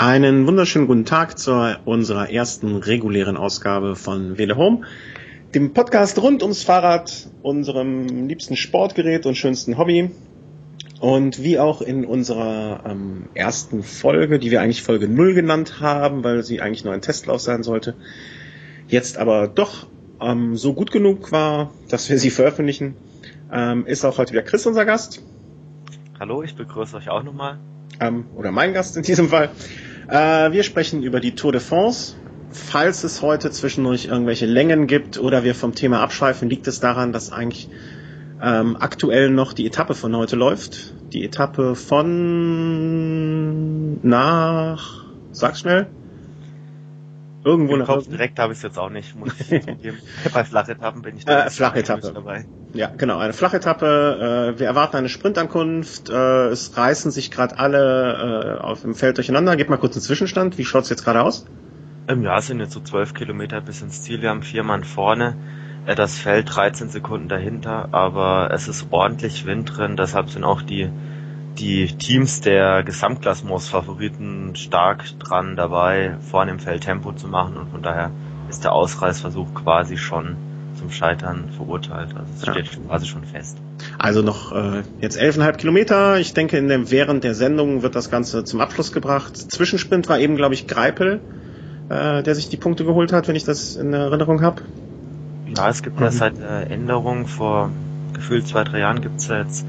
Einen wunderschönen guten Tag zu unserer ersten regulären Ausgabe von Wele Home, dem Podcast rund ums Fahrrad, unserem liebsten Sportgerät und schönsten Hobby. Und wie auch in unserer ähm, ersten Folge, die wir eigentlich Folge 0 genannt haben, weil sie eigentlich nur ein Testlauf sein sollte, jetzt aber doch ähm, so gut genug war, dass wir sie veröffentlichen, ähm, ist auch heute wieder Chris unser Gast. Hallo, ich begrüße euch auch nochmal. Ähm, oder mein Gast in diesem Fall. Äh, wir sprechen über die Tour de France. Falls es heute zwischendurch irgendwelche Längen gibt oder wir vom Thema abschweifen, liegt es daran, dass eigentlich ähm, aktuell noch die Etappe von heute läuft. Die Etappe von nach, sag schnell. Irgendwo Im nach direkt habe ich es jetzt auch nicht. Muss ich Bei Flachetappen bin ich da äh, Flachetappe. dabei. Ja, genau, eine Flachetappe. Äh, wir erwarten eine Sprintankunft. Äh, es reißen sich gerade alle äh, auf dem Feld durcheinander. Gebt mal kurz einen Zwischenstand. Wie schaut's jetzt gerade aus? Im Jahr sind jetzt so zwölf Kilometer bis ins Ziel. Wir haben vier Mann vorne. Äh, das Feld 13 Sekunden dahinter, aber es ist ordentlich Wind drin. Deshalb sind auch die die Teams der Gesamtklassements-Favoriten stark dran dabei, vorne im Feld Tempo zu machen und von daher ist der Ausreißversuch quasi schon zum Scheitern verurteilt. Also es ja. steht quasi schon fest. Also noch äh, jetzt elfeinhalb Kilometer. Ich denke, in dem, während der Sendung wird das Ganze zum Abschluss gebracht. Zwischensprint war eben, glaube ich, Greipel, äh, der sich die Punkte geholt hat, wenn ich das in Erinnerung habe. Ja, es gibt mhm. ja seit der Änderung vor gefühlt zwei, drei Jahren gibt es ja jetzt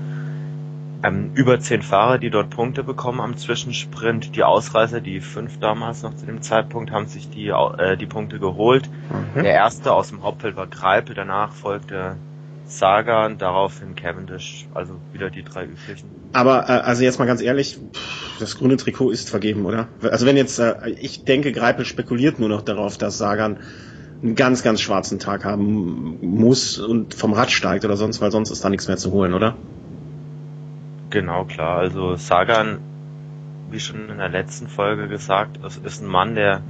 ähm, über zehn Fahrer, die dort Punkte bekommen am Zwischensprint. Die Ausreißer, die fünf damals noch zu dem Zeitpunkt, haben sich die, äh, die Punkte geholt. Mhm. Der erste aus dem Hauptfeld war Greipel, danach folgte Sagan, daraufhin Cavendish, also wieder die drei üblichen. Aber äh, also jetzt mal ganz ehrlich, das grüne Trikot ist vergeben, oder? Also wenn jetzt, äh, ich denke, Greipel spekuliert nur noch darauf, dass Sagan einen ganz, ganz schwarzen Tag haben muss und vom Rad steigt oder sonst, weil sonst ist da nichts mehr zu holen, oder? Genau, klar. Also Sagan, wie schon in der letzten Folge gesagt, ist ein Mann, der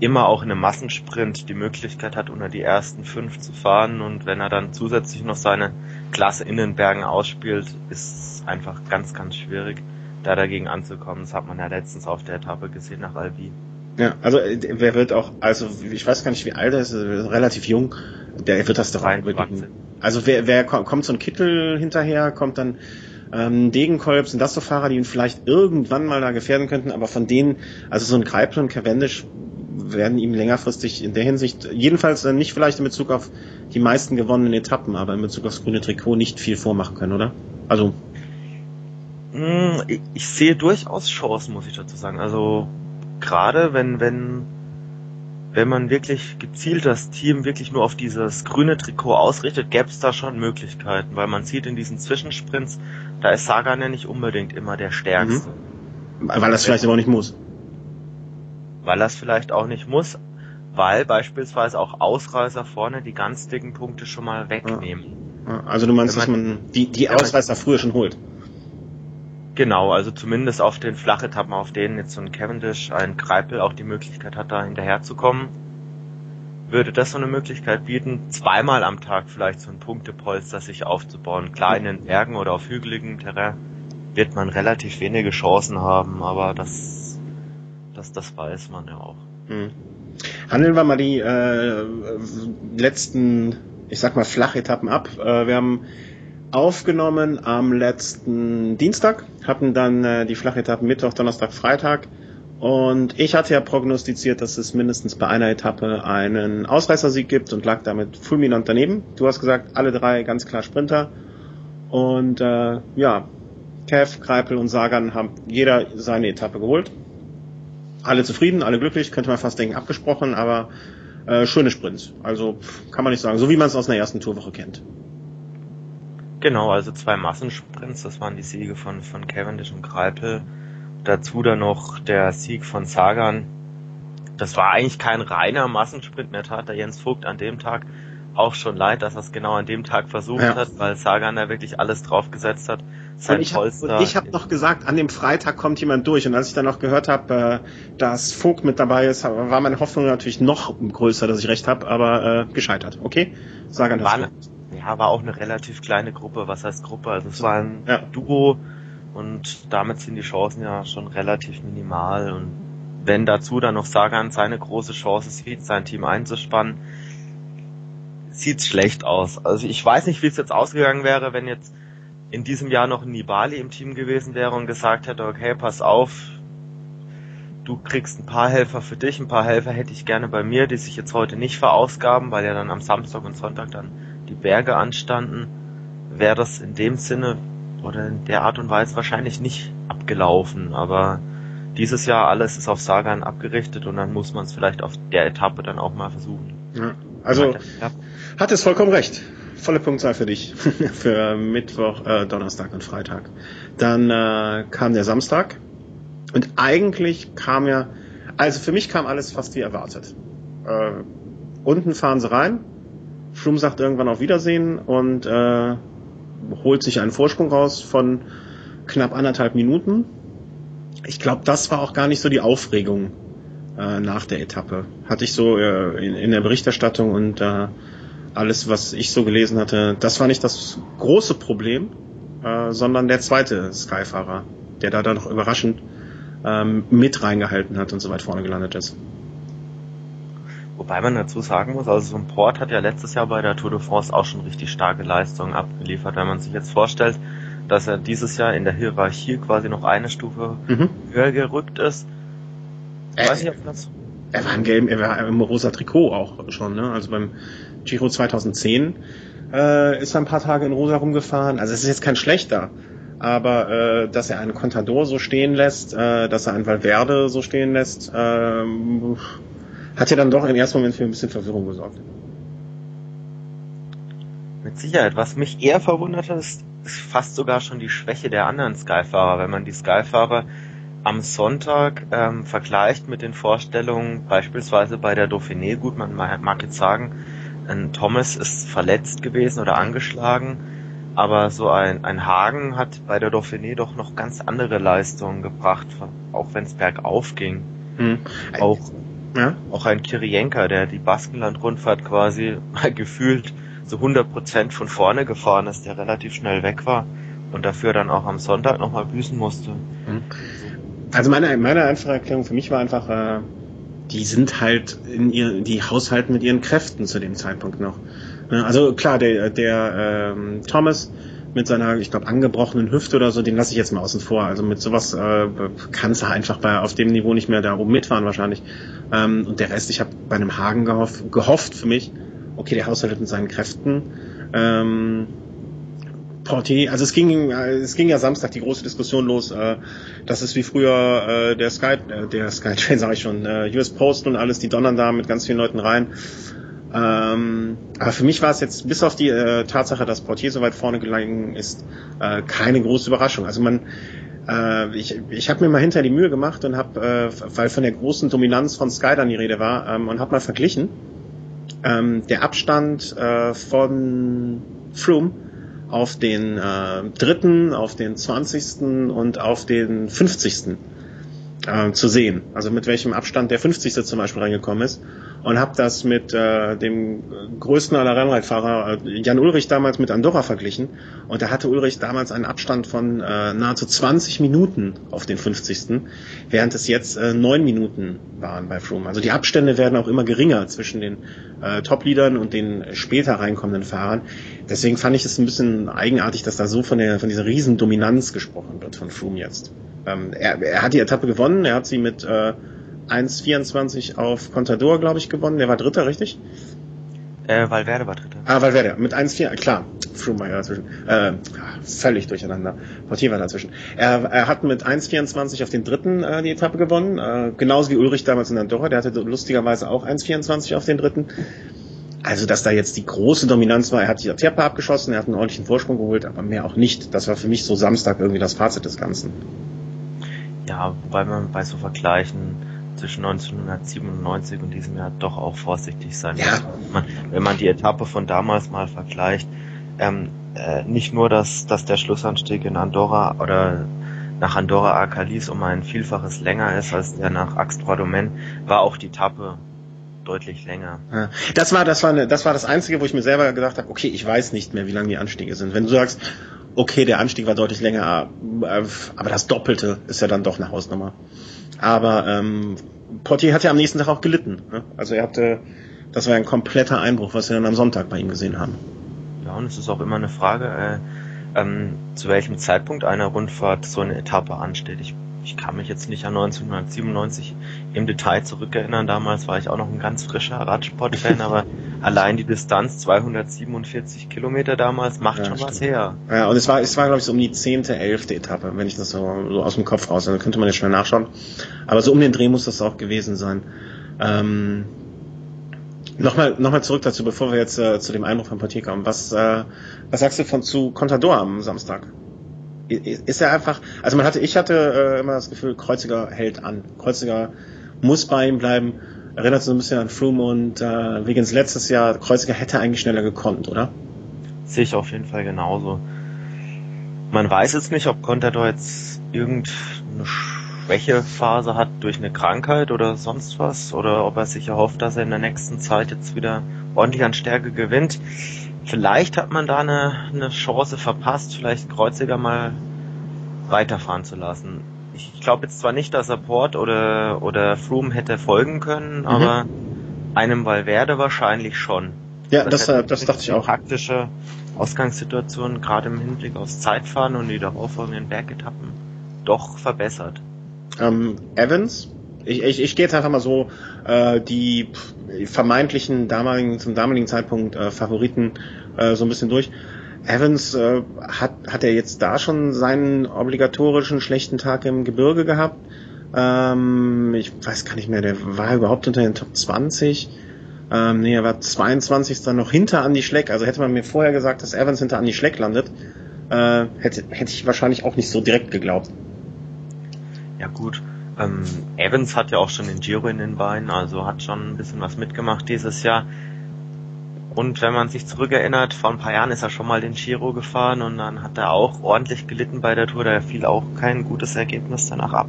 immer auch in einem Massensprint die Möglichkeit hat, unter die ersten fünf zu fahren und wenn er dann zusätzlich noch seine Klasse in den Bergen ausspielt, ist es einfach ganz, ganz schwierig, da dagegen anzukommen. Das hat man ja letztens auf der Etappe gesehen nach Albi. Ja, also äh, wer wird auch, also ich weiß gar nicht, wie alt er ist, relativ jung, der wird das doch auch Also wer, wer kommt, kommt so ein Kittel hinterher, kommt dann ähm, Degenkolb, sind das so Fahrer, die ihn vielleicht irgendwann mal da gefährden könnten, aber von denen, also so ein Greipel und Cavendish werden ihm längerfristig in der Hinsicht, jedenfalls äh, nicht vielleicht in Bezug auf die meisten gewonnenen Etappen, aber in Bezug aufs grüne Trikot nicht viel vormachen können, oder? Also. Hm, ich sehe durchaus Chancen, muss ich dazu sagen. Also gerade wenn, wenn wenn man wirklich gezielt das Team wirklich nur auf dieses grüne Trikot ausrichtet, gäbe es da schon Möglichkeiten, weil man sieht in diesen Zwischensprints, da ist Sagan ja nicht unbedingt immer der Stärkste. Mhm. Weil das vielleicht aber auch nicht muss. Weil das vielleicht auch nicht muss, weil beispielsweise auch Ausreißer vorne die ganz dicken Punkte schon mal wegnehmen. Also du meinst, man, dass man die, die Ausreißer früher schon holt? Genau, also zumindest auf den Flachetappen, auf denen jetzt so ein Cavendish, ein Kreipel auch die Möglichkeit hat, da hinterherzukommen, würde das so eine Möglichkeit bieten, zweimal am Tag vielleicht so ein Punktepolster sich aufzubauen. Klar, in den Bergen oder auf hügeligem Terrain wird man relativ wenige Chancen haben, aber das, das, das weiß man ja auch. Hm. Handeln wir mal die äh, letzten, ich sag mal, Flachetappen ab. Äh, wir haben aufgenommen am letzten Dienstag, hatten dann äh, die Flachetappen Mittwoch, Donnerstag, Freitag. Und ich hatte ja prognostiziert, dass es mindestens bei einer Etappe einen Ausreißersieg gibt und lag damit fulminant daneben. Du hast gesagt, alle drei ganz klar Sprinter. Und äh, ja, Kev, Kreipel und Sagan haben jeder seine Etappe geholt. Alle zufrieden, alle glücklich, könnte man fast denken, abgesprochen, aber äh, schöne Sprints. Also kann man nicht sagen, so wie man es aus einer ersten Tourwoche kennt. Genau, also zwei Massensprints, das waren die Siege von, von Cavendish und Greipel. Dazu dann noch der Sieg von Sagan. Das war eigentlich kein reiner Massensprint mehr, tat der Jens Vogt an dem Tag auch schon leid, dass er es genau an dem Tag versucht ja. hat, weil Sagan da wirklich alles drauf gesetzt hat. Sein und ich Polster. Hab, habe noch gesagt, an dem Freitag kommt jemand durch. Und als ich dann noch gehört habe, äh, dass Vogt mit dabei ist, war meine Hoffnung natürlich noch größer, dass ich recht habe, aber äh, gescheitert. Okay? Sagan hat ja, war auch eine relativ kleine Gruppe. Was heißt Gruppe? Also es war ein ja. Duo und damit sind die Chancen ja schon relativ minimal und wenn dazu dann noch Sagan seine große Chance sieht, sein Team einzuspannen, sieht's schlecht aus. Also ich weiß nicht, wie es jetzt ausgegangen wäre, wenn jetzt in diesem Jahr noch ein Nibali im Team gewesen wäre und gesagt hätte, okay, pass auf, du kriegst ein paar Helfer für dich, ein paar Helfer hätte ich gerne bei mir, die sich jetzt heute nicht verausgaben, weil ja dann am Samstag und Sonntag dann die Berge anstanden, wäre das in dem Sinne oder in der Art und Weise wahrscheinlich nicht abgelaufen. Aber dieses Jahr alles ist auf Sagan abgerichtet und dann muss man es vielleicht auf der Etappe dann auch mal versuchen. Ja, also hat es vollkommen recht. Volle Punktzahl für dich. für Mittwoch, äh, Donnerstag und Freitag. Dann äh, kam der Samstag und eigentlich kam ja, also für mich kam alles fast wie erwartet. Äh, unten fahren sie rein, Froome sagt irgendwann auf Wiedersehen und äh, holt sich einen Vorsprung raus von knapp anderthalb Minuten. Ich glaube, das war auch gar nicht so die Aufregung äh, nach der Etappe. Hatte ich so äh, in, in, der Berichterstattung und äh, alles, was ich so gelesen hatte, das war nicht das große Problem, äh, sondern der zweite Skyfahrer, der da dann noch überraschend ähm, mit reingehalten hat und so weit vorne gelandet ist. Wobei man dazu sagen muss, also so ein Port hat ja letztes Jahr bei der Tour de France auch schon richtig starke Leistungen abgeliefert. Wenn man sich jetzt vorstellt, dass er dieses Jahr in der Hierarchie quasi noch eine Stufe mhm. höher gerückt ist. Ich weiß nicht, ob das er war im gelben, er war im rosa Trikot auch schon, ne? Also beim Giro 2010 äh, ist er ein paar Tage in rosa rumgefahren. Also es ist jetzt kein schlechter, aber äh, dass er einen Contador so stehen lässt, äh, dass er einen Valverde so stehen lässt, äh, hat ja dann doch im ersten Moment für ein bisschen Verwirrung gesorgt. Mit Sicherheit. Was mich eher verwundert hat, ist, ist fast sogar schon die Schwäche der anderen Skyfahrer. Wenn man die Skyfahrer am Sonntag ähm, vergleicht mit den Vorstellungen beispielsweise bei der Dauphiné, gut, man mag jetzt sagen, ein Thomas ist verletzt gewesen oder angeschlagen, aber so ein, ein Hagen hat bei der Dauphiné doch noch ganz andere Leistungen gebracht, auch wenn es bergauf ging. Hm. Auch ja. Auch ein Kirienka, der die Baskenland-Rundfahrt quasi gefühlt so 100% von vorne gefahren ist, der relativ schnell weg war und dafür dann auch am Sonntag nochmal büßen musste. Mhm. Also meine, meine einfache Erklärung für mich war einfach, äh, die sind halt in ihr, die haushalten mit ihren Kräften zu dem Zeitpunkt noch. Ne, also klar, der, der ähm, Thomas mit seiner, ich glaube, angebrochenen Hüfte oder so, den lasse ich jetzt mal außen vor. Also mit sowas äh, kannst du einfach bei auf dem Niveau nicht mehr da oben mitfahren wahrscheinlich. Ähm, und der Rest, ich habe bei einem Hagen gehofft, gehofft für mich, okay, der haushaltet mit seinen Kräften. Ähm, Portier, also es ging, es ging ja Samstag die große Diskussion los. Äh, das ist wie früher äh, der Sky, äh, der Skytrain sage ich schon, äh, US Post und alles, die donnern da mit ganz vielen Leuten rein. Ähm, aber für mich war es jetzt bis auf die äh, Tatsache, dass Portier so weit vorne gelangen ist, äh, keine große Überraschung. Also man, äh, ich, ich habe mir mal hinter die Mühe gemacht und habe, äh, weil von der großen Dominanz von Sky dann die Rede war, ähm, und habe mal verglichen. Ähm, der Abstand äh, von Froome auf den äh, dritten, auf den zwanzigsten und auf den fünfzigsten äh, zu sehen. Also mit welchem Abstand der 50. zum Beispiel reingekommen ist. Und habe das mit äh, dem größten aller Rennradfahrer, äh, Jan Ulrich, damals mit Andorra verglichen. Und da hatte Ulrich damals einen Abstand von äh, nahezu 20 Minuten auf den 50. Während es jetzt äh, 9 Minuten waren bei Froome. Also die Abstände werden auch immer geringer zwischen den äh, Top-Leadern und den später reinkommenden Fahrern. Deswegen fand ich es ein bisschen eigenartig, dass da so von, der, von dieser Riesendominanz gesprochen wird von Froome jetzt. Ähm, er, er hat die Etappe gewonnen, er hat sie mit äh, 1,24 auf Contador, glaube ich, gewonnen. Der war Dritter, richtig? Äh, Valverde war Dritter. Ah, Valverde. Mit 1,4, klar. Ja dazwischen. Äh, völlig durcheinander. Portier war dazwischen. Er, er hat mit 1,24 auf den Dritten äh, die Etappe gewonnen. Äh, genauso wie Ulrich damals in Andorra. Der hatte lustigerweise auch 1,24 auf den Dritten. Also, dass da jetzt die große Dominanz war, er hat die Etappe abgeschossen, er hat einen ordentlichen Vorsprung geholt, aber mehr auch nicht. Das war für mich so Samstag irgendwie das Fazit des Ganzen. Ja, wobei man bei so Vergleichen zwischen 1997 und diesem Jahr doch auch vorsichtig sein ja. muss. Man, wenn man die Etappe von damals mal vergleicht, ähm, äh, nicht nur, dass, dass der Schlussanstieg in Andorra oder nach Andorra Arcalis um ein Vielfaches länger ist als der nach Axtrodomen, war auch die Etappe deutlich länger. Das war das war eine, das war das einzige, wo ich mir selber gedacht habe, okay, ich weiß nicht mehr, wie lang die Anstiege sind. Wenn du sagst, okay, der Anstieg war deutlich länger, äh, aber das Doppelte ist ja dann doch eine Hausnummer. Aber ähm, Potti hat ja am nächsten Tag auch gelitten. Ne? Also er hatte, das war ein kompletter Einbruch, was wir dann am Sonntag bei ihm gesehen haben. Ja, und es ist auch immer eine Frage, äh, ähm, zu welchem Zeitpunkt einer Rundfahrt so eine Etappe ansteht. Ich ich kann mich jetzt nicht an 1997 im Detail zurückerinnern. Damals war ich auch noch ein ganz frischer Radsport-Fan, aber allein die Distanz 247 Kilometer damals macht ja, schon stimmt. was her. Ja, und es war, es war glaube ich so um die zehnte, elfte Etappe, wenn ich das so, so aus dem Kopf raus. Also könnte man jetzt schnell nachschauen. Aber so um den Dreh muss das auch gewesen sein. Ähm, Nochmal, nochmal zurück dazu, bevor wir jetzt äh, zu dem Einbruch von Portier kommen. Was, äh, was sagst du von zu Contador am Samstag? Ist er einfach, also man hatte, ich hatte äh, immer das Gefühl, Kreuziger hält an. Kreuziger muss bei ihm bleiben. Erinnert so ein bisschen an Froome und äh, Wiggins letztes Jahr. Kreuziger hätte eigentlich schneller gekonnt, oder? Sehe ich auf jeden Fall genauso. Man weiß jetzt nicht, ob Contador jetzt irgendeine Schwächephase hat durch eine Krankheit oder sonst was oder ob er sich erhofft, dass er in der nächsten Zeit jetzt wieder ordentlich an Stärke gewinnt. Vielleicht hat man da eine, eine Chance verpasst, vielleicht Kreuziger mal weiterfahren zu lassen. Ich glaube jetzt zwar nicht, dass er Port oder, oder Froome hätte folgen können, mhm. aber einem Valverde wahrscheinlich schon. Ja, das, das, das dachte ich auch. Praktische Ausgangssituation, gerade im Hinblick aufs Zeitfahren und die darauffolgenden Bergetappen, doch verbessert. Ähm, Evans, ich, ich, ich gehe jetzt einfach mal so äh, die vermeintlichen damaligen zum damaligen Zeitpunkt äh, Favoriten äh, so ein bisschen durch. Evans äh, hat hat er jetzt da schon seinen obligatorischen schlechten Tag im Gebirge gehabt? Ähm, ich weiß gar nicht mehr, der war überhaupt unter den Top 20. Ähm, nee, er war 22. dann noch hinter Andy Schleck. Also hätte man mir vorher gesagt, dass Evans hinter Andy Schleck landet, äh, hätte, hätte ich wahrscheinlich auch nicht so direkt geglaubt. Ja gut, ähm, Evans hat ja auch schon den Giro in den Beinen, also hat schon ein bisschen was mitgemacht dieses Jahr. Und wenn man sich zurückerinnert, vor ein paar Jahren ist er schon mal den Giro gefahren und dann hat er auch ordentlich gelitten bei der Tour, da fiel auch kein gutes Ergebnis danach ab.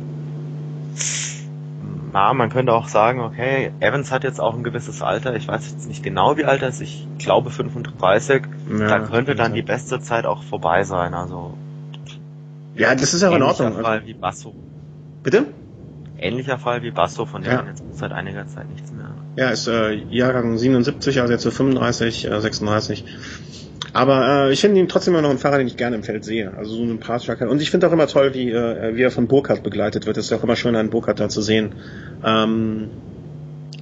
Ja, man könnte auch sagen, okay, Evans hat jetzt auch ein gewisses Alter, ich weiß jetzt nicht genau wie alt er ist, ich glaube 35, ja, da könnte dann die beste Zeit auch vorbei sein, also. Ja, das ist ja in Ordnung. Fall wie Basso. Bitte? Ähnlicher Fall wie Basso, von dem ja. man jetzt seit einiger Zeit nichts mehr ja, ist äh, Jahrgang 77, also jetzt so 35, äh, 36. Aber äh, ich finde ihn trotzdem immer noch ein Fahrer, den ich gerne im Feld sehe. Also so ein sympathischer Und ich finde auch immer toll, wie, äh, wie er von Burkhardt begleitet wird. Es ist ja auch immer schön, einen Burkhardt da zu sehen, ähm,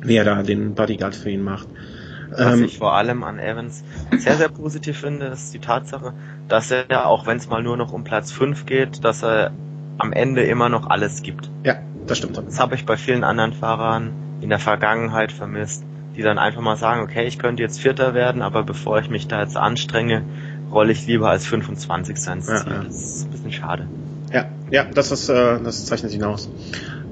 wie er da den Bodyguard für ihn macht. Was ähm, ich vor allem an Evans sehr, sehr positiv finde, ist die Tatsache, dass er, auch wenn es mal nur noch um Platz 5 geht, dass er am Ende immer noch alles gibt. Ja, das stimmt. Das habe ich bei vielen anderen Fahrern in der Vergangenheit vermisst, die dann einfach mal sagen, okay, ich könnte jetzt Vierter werden, aber bevor ich mich da jetzt anstrenge, rolle ich lieber als 25 ins Ziel. Ja, ja. Das ist ein bisschen schade. Ja, ja, das ist, äh, das zeichnet ihn aus.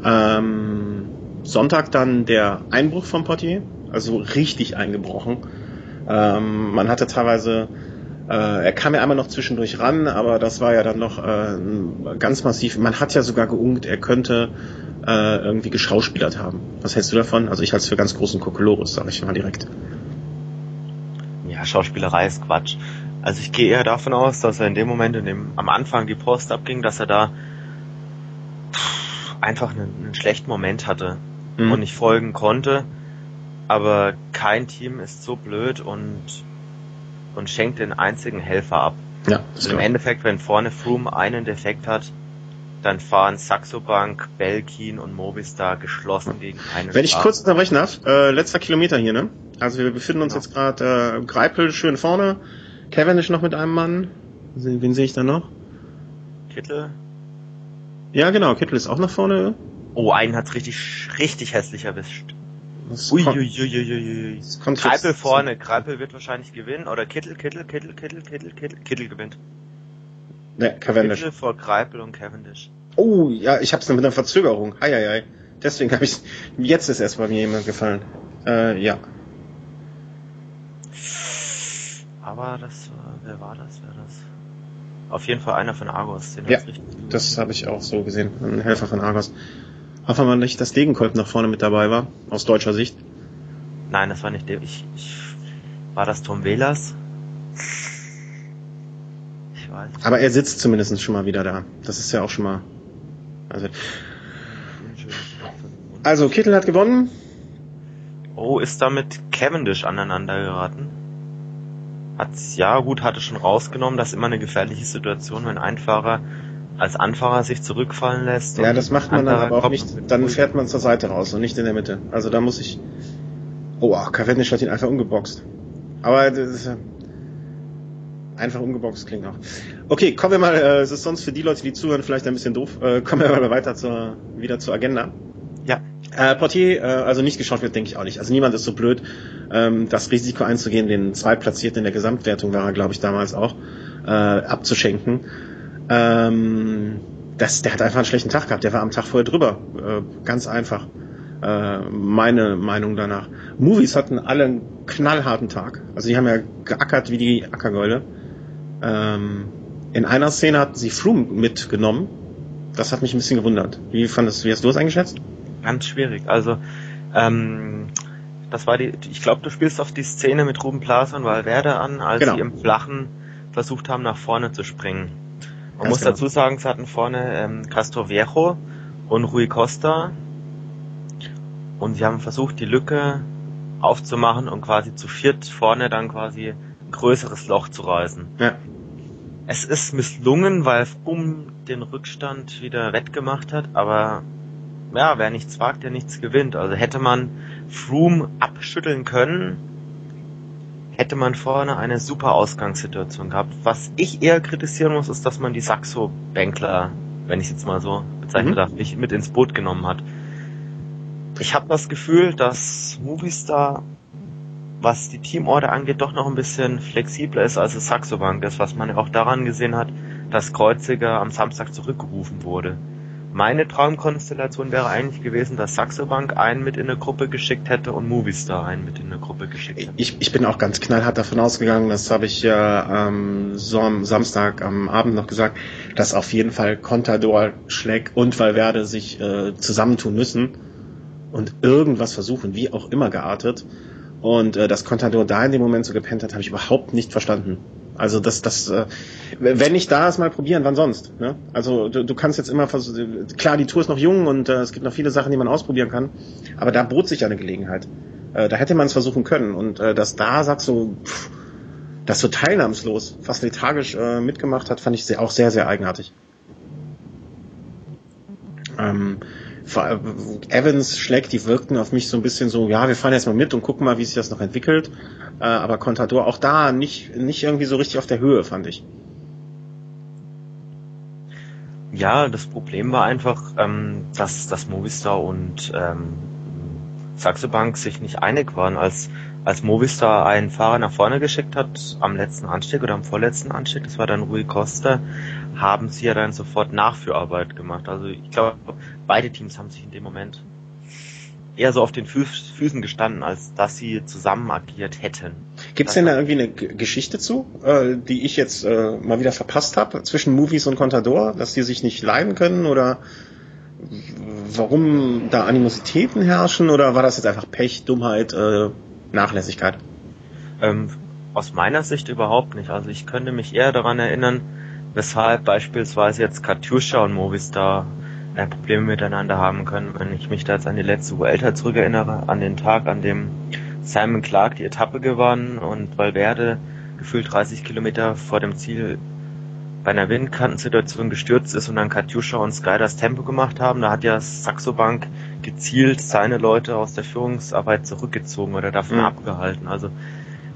Ähm, Sonntag dann der Einbruch von Portier, also richtig eingebrochen. Ähm, man hatte teilweise er kam ja einmal noch zwischendurch ran, aber das war ja dann noch äh, ganz massiv. Man hat ja sogar geungt, er könnte äh, irgendwie geschauspielert haben. Was hältst du davon? Also ich halte es für ganz großen Kokolores, sage ich mal direkt. Ja, Schauspielerei ist Quatsch. Also ich gehe eher davon aus, dass er in dem Moment, in dem am Anfang die Post abging, dass er da einfach einen, einen schlechten Moment hatte mhm. und nicht folgen konnte. Aber kein Team ist so blöd und und schenkt den einzigen Helfer ab. Ja, also Im Endeffekt, wenn vorne Froome einen Defekt hat, dann fahren Saxo Bank, Belkin und Movistar geschlossen gegen einen. Wenn ich Start. kurz unterbrechen darf, äh, letzter Kilometer hier, ne? Also wir befinden uns genau. jetzt gerade äh, Greipel schön vorne, Cavendish noch mit einem Mann. Wen sehe ich da noch? Kittel. Ja, genau, Kittel ist auch nach vorne. Oh, einen hat's richtig, richtig hässlich erwischt. Uiuiuiui. Kreipel vorne, Kreipel wird wahrscheinlich gewinnen oder Kittel, Kittel, Kittel, Kittel, Kittel, Kittel, Kittel gewinnt. Ne, Cavendish. Kittel vor Kreipel und Cavendish. Oh, ja, ich hab's mit einer Verzögerung. Eieiei. Deswegen habe ich jetzt ist erst bei mir jemand gefallen. Äh, ja. Aber das war, wer war das? Wer das? Auf jeden Fall einer von Argos. Den ja, das habe ich auch so gesehen. Ein Helfer von Argos. Hoffen wir nicht, dass Degenkolb nach vorne mit dabei war, aus deutscher Sicht. Nein, das war nicht der. Ich, ich, war das Tom Velas? Ich weiß. Aber er sitzt zumindest schon mal wieder da. Das ist ja auch schon mal. Also, Also, Kittel hat gewonnen. Oh, ist damit Cavendish aneinander geraten? Hat's, ja gut, hatte schon rausgenommen, das ist immer eine gefährliche Situation, wenn ein Fahrer als Anfahrer sich zurückfallen lässt. Ja, das macht man dann aber auch nicht, dann fährt man zur Seite raus und nicht in der Mitte. Also da muss ich, oh, Cavendish hat ihn einfach umgeboxt. Aber das ist, einfach umgeboxt klingt auch. Okay, kommen wir mal, äh, es ist sonst für die Leute, die zuhören, vielleicht ein bisschen doof, äh, kommen wir mal weiter zur, wieder zur Agenda. Ja. Äh, Portier, äh, also nicht geschaut wird, denke ich auch nicht. Also niemand ist so blöd, ähm, das Risiko einzugehen, den Zweitplatzierten in der Gesamtwertung war er, glaube ich, damals auch, äh, abzuschenken. Ähm, das, der hat einfach einen schlechten Tag gehabt. Der war am Tag vorher drüber. Äh, ganz einfach. Äh, meine Meinung danach. Movies hatten alle einen knallharten Tag. Also die haben ja geackert wie die Ackergäule. Ähm, in einer Szene hatten sie Froome mitgenommen. Das hat mich ein bisschen gewundert. Wie fandest, wie hast du es eingeschätzt? Ganz schwierig. Also ähm, das war die. Ich glaube, du spielst auf die Szene mit Ruben Plaza und Valverde an, als genau. sie im Flachen versucht haben, nach vorne zu springen. Man muss genau. dazu sagen, sie hatten vorne ähm, Castro Viejo und Rui Costa und sie haben versucht, die Lücke aufzumachen und quasi zu viert vorne dann quasi ein größeres Loch zu reißen. Ja. Es ist misslungen, weil Froome den Rückstand wieder wettgemacht hat, aber ja, wer nichts wagt, der nichts gewinnt. Also hätte man Froome abschütteln können, hätte man vorne eine super Ausgangssituation gehabt. Was ich eher kritisieren muss, ist, dass man die Saxo-Bänkler, wenn ich es jetzt mal so bezeichnen mhm. darf, nicht mit ins Boot genommen hat. Ich habe das Gefühl, dass Movistar, was die Teamorder angeht, doch noch ein bisschen flexibler ist, als es Saxo Bank ist, was man ja auch daran gesehen hat, dass Kreuziger am Samstag zurückgerufen wurde. Meine Traumkonstellation wäre eigentlich gewesen, dass Saxo Bank einen mit in eine Gruppe geschickt hätte und Movistar einen mit in eine Gruppe geschickt hätte. Ich, ich bin auch ganz knallhart davon ausgegangen, das habe ich ja ähm, so am Samstag am Abend noch gesagt, dass auf jeden Fall Contador, Schleck und Valverde sich äh, zusammentun müssen und irgendwas versuchen, wie auch immer geartet. Und äh, dass Contador da in dem Moment so gepennt hat, habe ich überhaupt nicht verstanden. Also das, das, äh, wenn nicht da ist, mal probieren, wann sonst? Ne? Also du, du kannst jetzt immer versuchen, klar, die Tour ist noch jung und äh, es gibt noch viele Sachen, die man ausprobieren kann, aber da bot sich ja eine Gelegenheit. Äh, da hätte man es versuchen können und äh, dass da sagst du, pff, das so teilnahmslos, fast lethargisch äh, mitgemacht hat, fand ich sehr, auch sehr, sehr eigenartig. Ähm, Evans, Schleck, die wirkten auf mich so ein bisschen so, ja, wir fahren jetzt mal mit und gucken mal, wie sich das noch entwickelt. Äh, aber Contador auch da nicht, nicht irgendwie so richtig auf der Höhe, fand ich. Ja, das Problem war einfach, ähm, dass, dass Movistar und ähm, Saxo Bank sich nicht einig waren, als, als Movistar einen Fahrer nach vorne geschickt hat am letzten Anstieg oder am vorletzten Anstieg, das war dann Rui Costa, haben sie ja dann sofort Nachführarbeit gemacht. Also ich glaube, beide Teams haben sich in dem Moment eher so auf den Fü Füßen gestanden, als dass sie zusammen agiert hätten. Gibt es denn da irgendwie eine G Geschichte zu, äh, die ich jetzt äh, mal wieder verpasst habe, zwischen Movies und Contador, dass die sich nicht leiden können oder warum da Animositäten herrschen oder war das jetzt einfach Pech, Dummheit, äh, Nachlässigkeit? Ähm, aus meiner Sicht überhaupt nicht. Also ich könnte mich eher daran erinnern, weshalb beispielsweise jetzt Katjuscha und Movistar äh, Probleme miteinander haben können. Wenn ich mich da jetzt an die letzte Vuelta zurückerinnere, an den Tag, an dem Simon Clark die Etappe gewann und Valverde gefühlt 30 Kilometer vor dem Ziel bei einer Windkantensituation gestürzt ist und dann Katjuscha und Sky das Tempo gemacht haben, da hat ja Saxo Bank gezielt seine Leute aus der Führungsarbeit zurückgezogen oder davon mhm. abgehalten. Also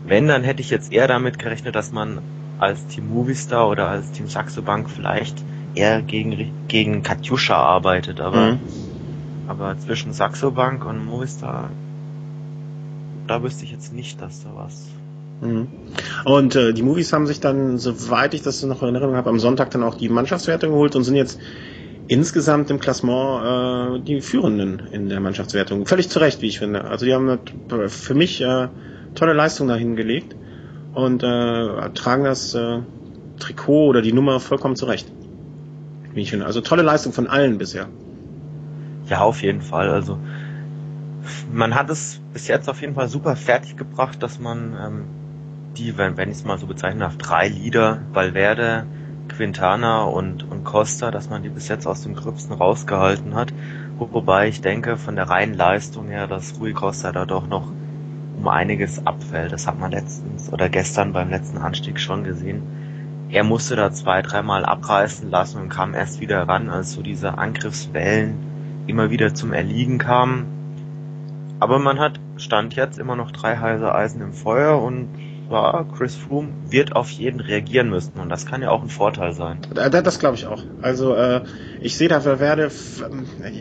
wenn, dann hätte ich jetzt eher damit gerechnet, dass man als Team Movistar oder als Team Saxo Bank vielleicht eher gegen, gegen Katjuscha arbeitet, aber, mhm. aber zwischen Saxo Bank und Movistar, da wüsste ich jetzt nicht, dass da was Mhm. Und äh, die Movies haben sich dann, soweit ich das noch in Erinnerung habe, am Sonntag dann auch die Mannschaftswertung geholt und sind jetzt insgesamt im Klassement äh, die Führenden in der Mannschaftswertung. Völlig zu Recht, wie ich finde. Also die haben für mich äh, tolle Leistung dahin gelegt und äh, tragen das äh, Trikot oder die Nummer vollkommen zurecht. Wie ich finde. Also tolle Leistung von allen bisher. Ja, auf jeden Fall. Also man hat es bis jetzt auf jeden Fall super fertig gebracht, dass man ähm, die, wenn, wenn ich es mal so bezeichnen darf, drei Lieder, Valverde, Quintana und, und Costa, dass man die bis jetzt aus dem Gröbsten rausgehalten hat Wobei ich denke, von der reinen Leistung her, dass Rui Costa da doch noch um einiges abfällt. Das hat man letztens oder gestern beim letzten Anstieg schon gesehen. Er musste da zwei, dreimal abreißen lassen und kam erst wieder ran, als so diese Angriffswellen immer wieder zum Erliegen kamen. Aber man hat Stand jetzt immer noch drei heiße Eisen im Feuer und ja, Chris Froome wird auf jeden reagieren müssen und das kann ja auch ein Vorteil sein. Das glaube ich auch. Also äh, ich sehe da Werde,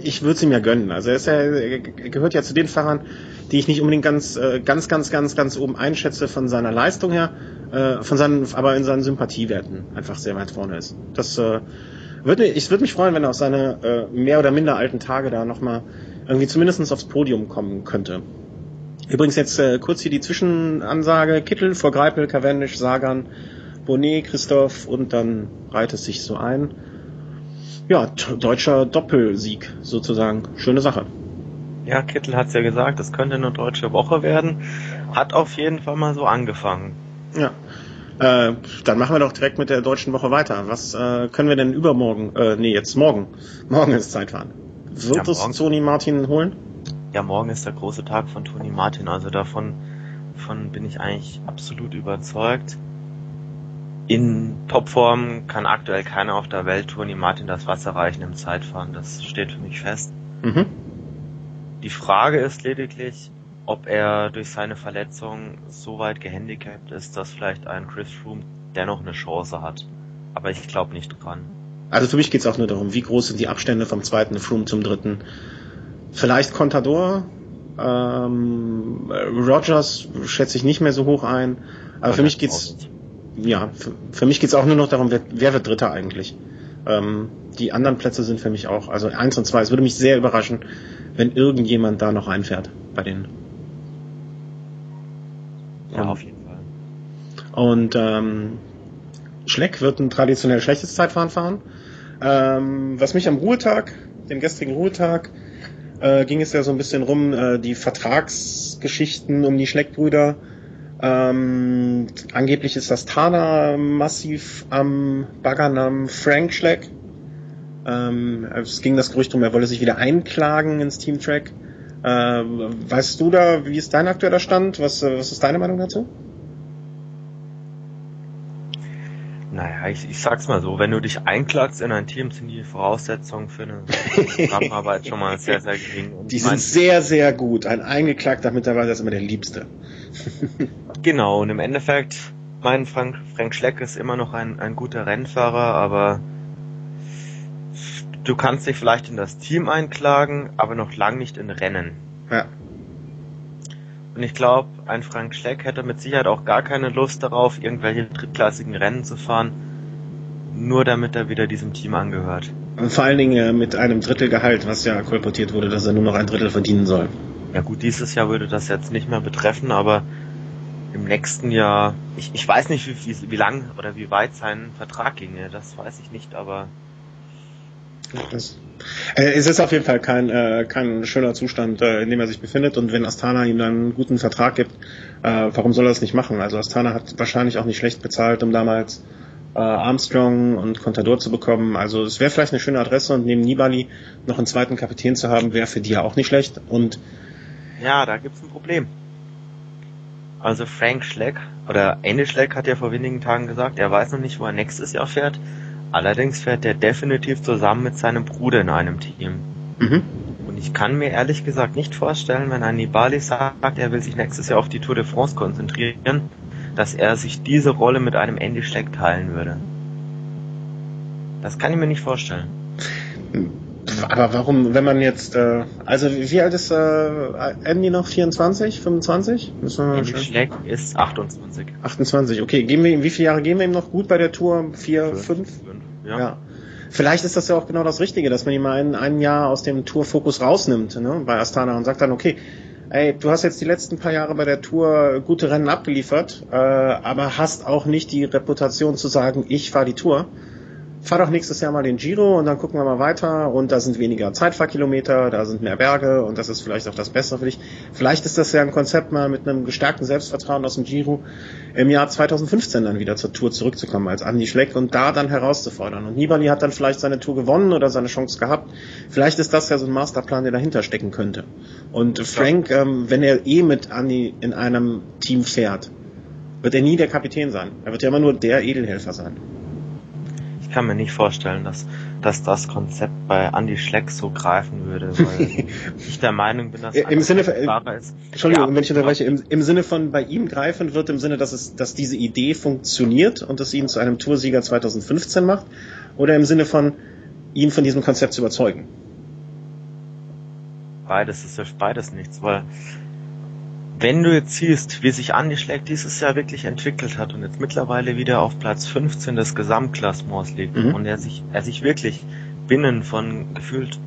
ich würde es ihm ja gönnen. Also er, ja, er gehört ja zu den Fahrern, die ich nicht unbedingt ganz, äh, ganz, ganz, ganz, ganz oben einschätze von seiner Leistung her, äh, von seinen, aber in seinen Sympathiewerten einfach sehr weit vorne ist. Das äh, würde ich würde mich freuen, wenn er auf seine äh, mehr oder minder alten Tage da nochmal irgendwie zumindest aufs Podium kommen könnte. Übrigens jetzt äh, kurz hier die Zwischenansage. Kittel vor Greipel, Cavendish, Sagan, Bonnet, Christoph und dann reiht es sich so ein. Ja, deutscher Doppelsieg sozusagen. Schöne Sache. Ja, Kittel hat's ja gesagt, es könnte eine deutsche Woche werden. Hat auf jeden Fall mal so angefangen. Ja. Äh, dann machen wir doch direkt mit der deutschen Woche weiter. Was äh, können wir denn übermorgen, äh, nee, jetzt morgen. Morgen ist Zeitfahren. Wird ja, es Toni Martin holen? Ja, morgen ist der große Tag von Toni Martin, also davon, davon bin ich eigentlich absolut überzeugt. In Topform kann aktuell keiner auf der Welt Toni Martin das Wasser reichen im Zeitfahren, das steht für mich fest. Mhm. Die Frage ist lediglich, ob er durch seine Verletzung so weit gehandicapt ist, dass vielleicht ein Chris Froome dennoch eine Chance hat. Aber ich glaube nicht dran. Also für mich geht es auch nur darum, wie groß sind die Abstände vom zweiten Froome zum dritten. Vielleicht Contador. Ähm, Rogers schätze ich nicht mehr so hoch ein. Aber für mich geht's ja für, für mich geht's auch nur noch darum, wer, wer wird Dritter eigentlich. Ähm, die anderen Plätze sind für mich auch, also eins und zwei. Es würde mich sehr überraschen, wenn irgendjemand da noch einfährt bei denen. Ja, auf jeden Fall. Und ähm, Schleck wird ein traditionell schlechtes Zeitfahren fahren. Ähm, was mich am Ruhetag, dem gestrigen Ruhetag, äh, ging es ja so ein bisschen rum, äh, die Vertragsgeschichten um die Schleckbrüder. Ähm, angeblich ist das Tana massiv am Baggern am Frank Schleck. Ähm, es ging das Gerücht um, er wolle sich wieder einklagen ins Team Track. Ähm, weißt du da, wie ist dein aktueller Stand? Was, äh, was ist deine Meinung dazu? Naja, ich, ich sag's mal so, wenn du dich einklagst in ein Team, sind die Voraussetzungen für eine Zusammenarbeit schon mal sehr, sehr gering. Und die sind sehr, sehr gut. Ein eingeklagter Mitarbeiter ist immer der Liebste. genau, und im Endeffekt, mein Frank, Frank Schleck ist immer noch ein, ein guter Rennfahrer, aber du kannst dich vielleicht in das Team einklagen, aber noch lang nicht in Rennen. Ja. Und ich glaube, ein Frank Schleck hätte mit Sicherheit auch gar keine Lust darauf, irgendwelche drittklassigen Rennen zu fahren, nur damit er wieder diesem Team angehört. Und vor allen Dingen äh, mit einem Drittel Gehalt, was ja kolportiert wurde, dass er nur noch ein Drittel verdienen soll. Ja gut, dieses Jahr würde das jetzt nicht mehr betreffen, aber im nächsten Jahr, ich, ich weiß nicht, wie, wie, wie lang oder wie weit sein Vertrag ginge, das weiß ich nicht, aber das, es ist auf jeden Fall kein, äh, kein schöner Zustand, äh, in dem er sich befindet. Und wenn Astana ihm dann einen guten Vertrag gibt, äh, warum soll er das nicht machen? Also Astana hat wahrscheinlich auch nicht schlecht bezahlt, um damals äh, Armstrong und Contador zu bekommen. Also es wäre vielleicht eine schöne Adresse und neben Nibali noch einen zweiten Kapitän zu haben, wäre für die ja auch nicht schlecht. Und ja, da gibt's ein Problem. Also Frank Schleck oder Andy Schleck hat ja vor wenigen Tagen gesagt, er weiß noch nicht, wo er nächstes Jahr fährt. Allerdings fährt er definitiv zusammen mit seinem Bruder in einem Team. Mhm. Und ich kann mir ehrlich gesagt nicht vorstellen, wenn ein Nibali sagt, er will sich nächstes Jahr auf die Tour de France konzentrieren, dass er sich diese Rolle mit einem Andy Schleck teilen würde. Das kann ich mir nicht vorstellen. Aber warum, wenn man jetzt, äh, also wie alt ist äh, Andy noch? 24, 25? Müssen wir Andy Schleck ist 28. 28, okay. Geben wir ihm, wie viele Jahre geben wir ihm noch gut bei der Tour? Vier, fünf? fünf? Ja. ja. Vielleicht ist das ja auch genau das Richtige, dass man ihm ein, ein Jahr aus dem Tourfokus rausnimmt, ne, bei Astana und sagt dann, okay, ey, du hast jetzt die letzten paar Jahre bei der Tour gute Rennen abgeliefert, äh, aber hast auch nicht die Reputation zu sagen, ich fahre die Tour. Fahr doch nächstes Jahr mal den Giro und dann gucken wir mal weiter und da sind weniger Zeitfahrkilometer, da sind mehr Berge und das ist vielleicht auch das Bessere für dich. Vielleicht ist das ja ein Konzept mal mit einem gestärkten Selbstvertrauen aus dem Giro im Jahr 2015 dann wieder zur Tour zurückzukommen als Andi Schleck und da dann herauszufordern. Und Nibali hat dann vielleicht seine Tour gewonnen oder seine Chance gehabt. Vielleicht ist das ja so ein Masterplan, der dahinter stecken könnte. Und Frank, ähm, wenn er eh mit Andi in einem Team fährt, wird er nie der Kapitän sein. Er wird ja immer nur der Edelhelfer sein. Ich kann mir nicht vorstellen, dass, dass das Konzept bei Andy Schleck so greifen würde, weil ich der Meinung bin, dass im Sinne von, ist. Entschuldigung, wenn ich unterbreche, im, im Sinne von bei ihm greifen wird, im Sinne, dass es, dass diese Idee funktioniert und dass ihn zu einem Toursieger 2015 macht, oder im Sinne von ihn von diesem Konzept zu überzeugen? Beides ist ja beides nichts, weil wenn du jetzt siehst, wie sich Andi Schleck dieses Jahr wirklich entwickelt hat und jetzt mittlerweile wieder auf Platz 15 des Gesamtklassements liegt mhm. und er sich, er sich wirklich binnen von gefühlt,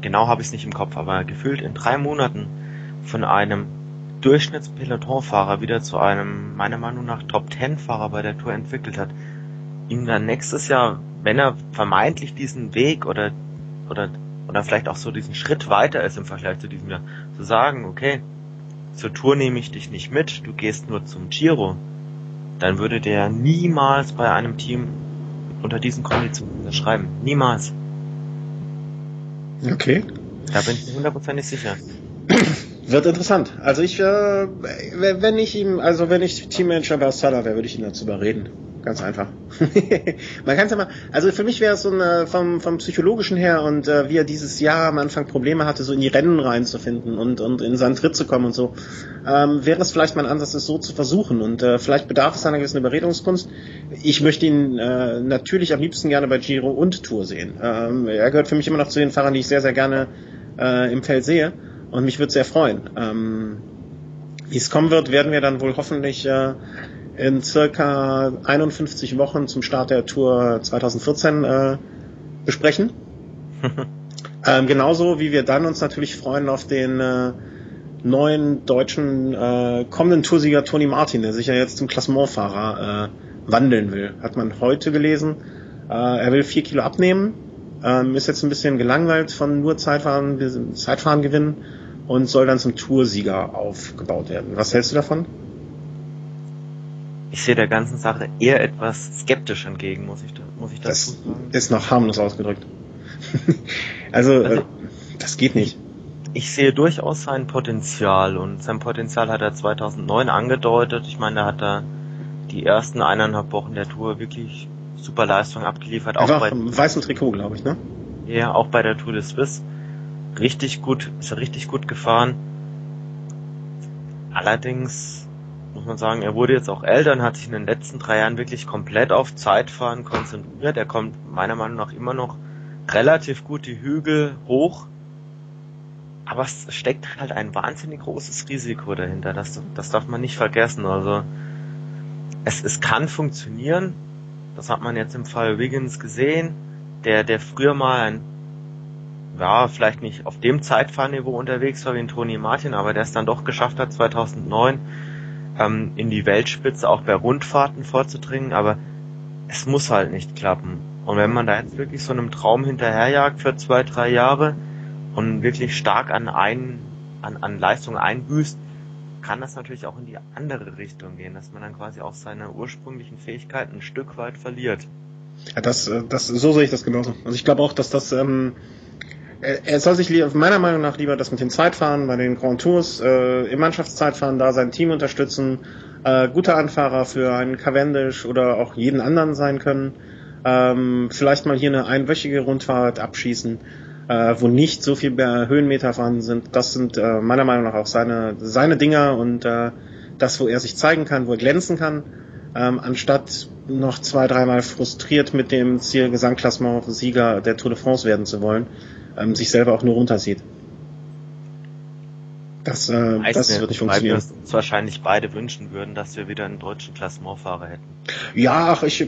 genau habe ich es nicht im Kopf, aber gefühlt in drei Monaten von einem Durchschnittspelotonfahrer wieder zu einem, meiner Meinung nach, Top-10-Fahrer bei der Tour entwickelt hat, ihm dann nächstes Jahr, wenn er vermeintlich diesen Weg oder, oder, oder vielleicht auch so diesen Schritt weiter ist im Vergleich zu diesem Jahr, zu sagen, okay, zur Tour nehme ich dich nicht mit, du gehst nur zum Giro, dann würde der niemals bei einem Team unter diesen Konditionen unterschreiben. Niemals. Okay. Da bin ich mir hundertprozentig sicher. Wird interessant. Also ich, äh, wenn ich ihm, also wenn ich Teammanager bei Salah wäre, würde ich ihn dazu überreden. Ganz einfach. Man kann es ja mal, also für mich wäre es so eine, vom, vom psychologischen her und äh, wie er dieses Jahr am Anfang Probleme hatte, so in die Rennen reinzufinden und, und in seinen Tritt zu kommen und so, ähm, wäre es vielleicht mein Ansatz, es so zu versuchen und äh, vielleicht bedarf es einer gewissen Überredungskunst. Ich möchte ihn äh, natürlich am liebsten gerne bei Giro und Tour sehen. Ähm, er gehört für mich immer noch zu den Fahrern, die ich sehr, sehr gerne äh, im Feld sehe und mich würde sehr freuen. Ähm, wie es kommen wird, werden wir dann wohl hoffentlich äh, in circa 51 Wochen zum Start der Tour 2014 äh, besprechen. ähm, genauso wie wir dann uns natürlich freuen auf den äh, neuen deutschen äh, kommenden Toursieger Tony Martin, der sich ja jetzt zum Klassementfahrer äh, wandeln will. Hat man heute gelesen. Äh, er will vier Kilo abnehmen, ähm, ist jetzt ein bisschen gelangweilt von nur Zeitfahren, Zeitfahren gewinnen und soll dann zum Toursieger aufgebaut werden. Was hältst du davon? Ich sehe der ganzen Sache eher etwas skeptisch entgegen, muss ich, muss ich dazu das sagen. Ist noch harmlos ausgedrückt. also, also äh, das geht nicht. Ich sehe durchaus sein Potenzial und sein Potenzial hat er 2009 angedeutet. Ich meine, da hat er die ersten eineinhalb Wochen der Tour wirklich super Leistung abgeliefert. Auch bei im weißen Trikot, glaube ich, ne? Ja, auch bei der Tour de Suisse. Richtig gut, ist er richtig gut gefahren. Allerdings muss man sagen, er wurde jetzt auch älter und hat sich in den letzten drei Jahren wirklich komplett auf Zeitfahren konzentriert. Er kommt meiner Meinung nach immer noch relativ gut die Hügel hoch. Aber es steckt halt ein wahnsinnig großes Risiko dahinter. Das, das darf man nicht vergessen. Also es, es kann funktionieren. Das hat man jetzt im Fall Wiggins gesehen, der, der früher mal ein, ja, vielleicht nicht auf dem Zeitfahrniveau unterwegs war wie ein Tony Martin, aber der es dann doch geschafft hat, 2009 ähm, in die Weltspitze auch bei Rundfahrten vorzudringen, aber es muss halt nicht klappen. Und wenn man da jetzt wirklich so einem Traum hinterherjagt für zwei, drei Jahre und wirklich stark an, ein, an, an Leistung einbüßt, kann das natürlich auch in die andere Richtung gehen, dass man dann quasi auch seine ursprünglichen Fähigkeiten ein Stück weit verliert. Ja, das, äh, das, so sehe ich das genauso. Also ich glaube auch, dass das ähm, er soll sich meiner Meinung nach lieber das mit den Zeitfahren bei den Grand Tours äh, im Mannschaftszeitfahren da sein Team unterstützen, äh, guter Anfahrer für einen Cavendish oder auch jeden anderen sein können, ähm, vielleicht mal hier eine einwöchige Rundfahrt abschießen, äh, wo nicht so viel Höhenmeter vorhanden sind. Das sind äh, meiner Meinung nach auch seine seine Dinger und äh, das, wo er sich zeigen kann, wo er glänzen kann, ähm, anstatt noch zwei, dreimal frustriert mit dem Ziel Gesamtklassement Sieger der Tour de France werden zu wollen ähm, sich selber auch nur runtersieht. Das, äh, das wird nicht funktionieren. Weil wir uns wahrscheinlich beide wünschen würden, dass wir wieder einen deutschen Klassementfahrer hätten. Ja, ach, ich,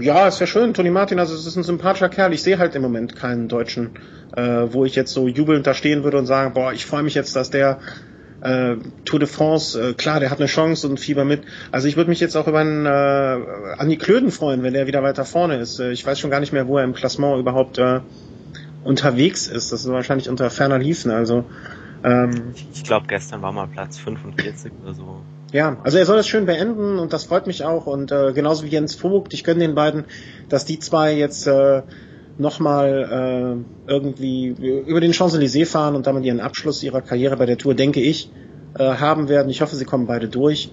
ja, es wäre schön. Toni Martin, also es ist ein sympathischer Kerl. Ich sehe halt im Moment keinen Deutschen, äh, wo ich jetzt so jubelnd da stehen würde und sagen, boah, ich freue mich jetzt, dass der äh, Tour de France, äh, klar, der hat eine Chance und Fieber mit. Also ich würde mich jetzt auch über einen äh, Andi Klöden freuen, wenn der wieder weiter vorne ist. Äh, ich weiß schon gar nicht mehr, wo er im Klassement überhaupt äh, unterwegs ist. Das ist wahrscheinlich unter Ferner Liefen. Also ähm, ich glaube, gestern war mal Platz 45 oder so. Ja, also er soll das schön beenden und das freut mich auch. Und äh, genauso wie Jens Vogt, ich gönne den beiden, dass die zwei jetzt äh, nochmal äh, irgendwie über den Champs-Élysées fahren und damit ihren Abschluss ihrer Karriere bei der Tour, denke ich, äh, haben werden. Ich hoffe, sie kommen beide durch.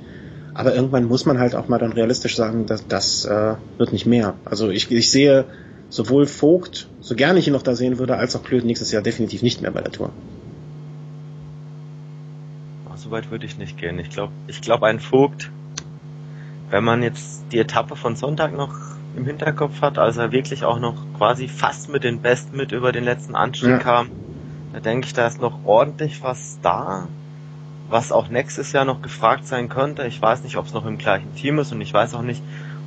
Aber irgendwann muss man halt auch mal dann realistisch sagen, dass das äh, wird nicht mehr. Also ich, ich sehe sowohl Vogt, so gerne ich ihn noch da sehen würde, als auch Klöten nächstes Jahr definitiv nicht mehr bei der Tour. So weit würde ich nicht gehen. Ich glaube, ich glaube ein Vogt, wenn man jetzt die Etappe von Sonntag noch im Hinterkopf hat, als er wirklich auch noch quasi fast mit den Besten mit über den letzten Anstieg ja. kam. Da denke ich, da ist noch ordentlich was da, was auch nächstes Jahr noch gefragt sein könnte. Ich weiß nicht, ob es noch im gleichen Team ist und ich weiß auch nicht,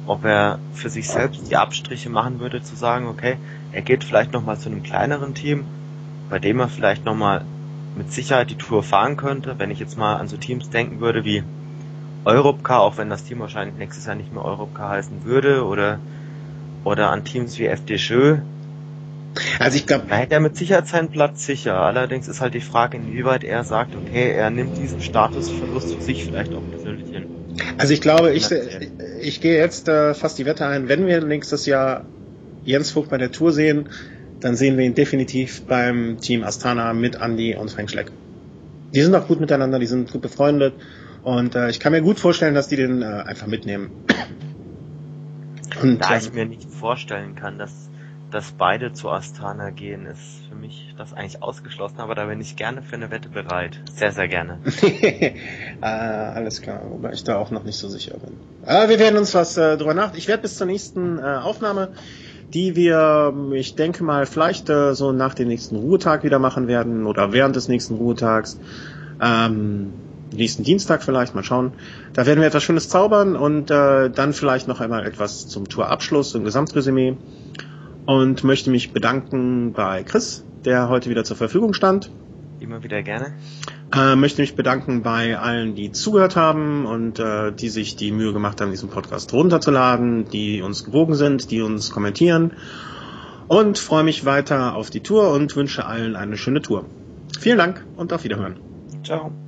ob er für sich selbst die Abstriche machen würde, zu sagen, okay, er geht vielleicht nochmal zu einem kleineren Team, bei dem er vielleicht nochmal mit Sicherheit die Tour fahren könnte. Wenn ich jetzt mal an so Teams denken würde wie Europcar, auch wenn das Team wahrscheinlich nächstes Jahr nicht mehr Europcar heißen würde, oder oder an Teams wie FD Also ich glaube, da hätte er mit Sicherheit seinen Platz sicher. Allerdings ist halt die Frage, inwieweit er sagt, okay, er nimmt diesen Statusverlust für sich vielleicht auch persönlich hin. Also ich glaube, ich, ich gehe jetzt äh, fast die Wette ein, wenn wir nächstes Jahr Jens Vogt bei der Tour sehen, dann sehen wir ihn definitiv beim Team Astana mit Andy und Frank Schleck. Die sind auch gut miteinander, die sind gut befreundet und äh, ich kann mir gut vorstellen, dass die den äh, einfach mitnehmen. Und, da ich mir nicht vorstellen kann, dass, dass beide zu Astana gehen, ist für mich das eigentlich ausgeschlossen, aber da bin ich gerne für eine Wette bereit. Sehr, sehr gerne. äh, alles klar, wobei ich da auch noch nicht so sicher bin. Äh, wir werden uns was äh, drüber nach. Ich werde bis zur nächsten äh, Aufnahme, die wir, ich denke mal, vielleicht äh, so nach dem nächsten Ruhetag wieder machen werden oder während des nächsten Ruhetags. Ähm, nächsten Dienstag vielleicht, mal schauen. Da werden wir etwas Schönes zaubern und äh, dann vielleicht noch einmal etwas zum Tourabschluss und Gesamtresümee. Und möchte mich bedanken bei Chris, der heute wieder zur Verfügung stand. Immer wieder gerne. Äh, möchte mich bedanken bei allen, die zugehört haben und äh, die sich die Mühe gemacht haben, diesen Podcast runterzuladen, die uns gewogen sind, die uns kommentieren. Und freue mich weiter auf die Tour und wünsche allen eine schöne Tour. Vielen Dank und auf Wiederhören. Ciao.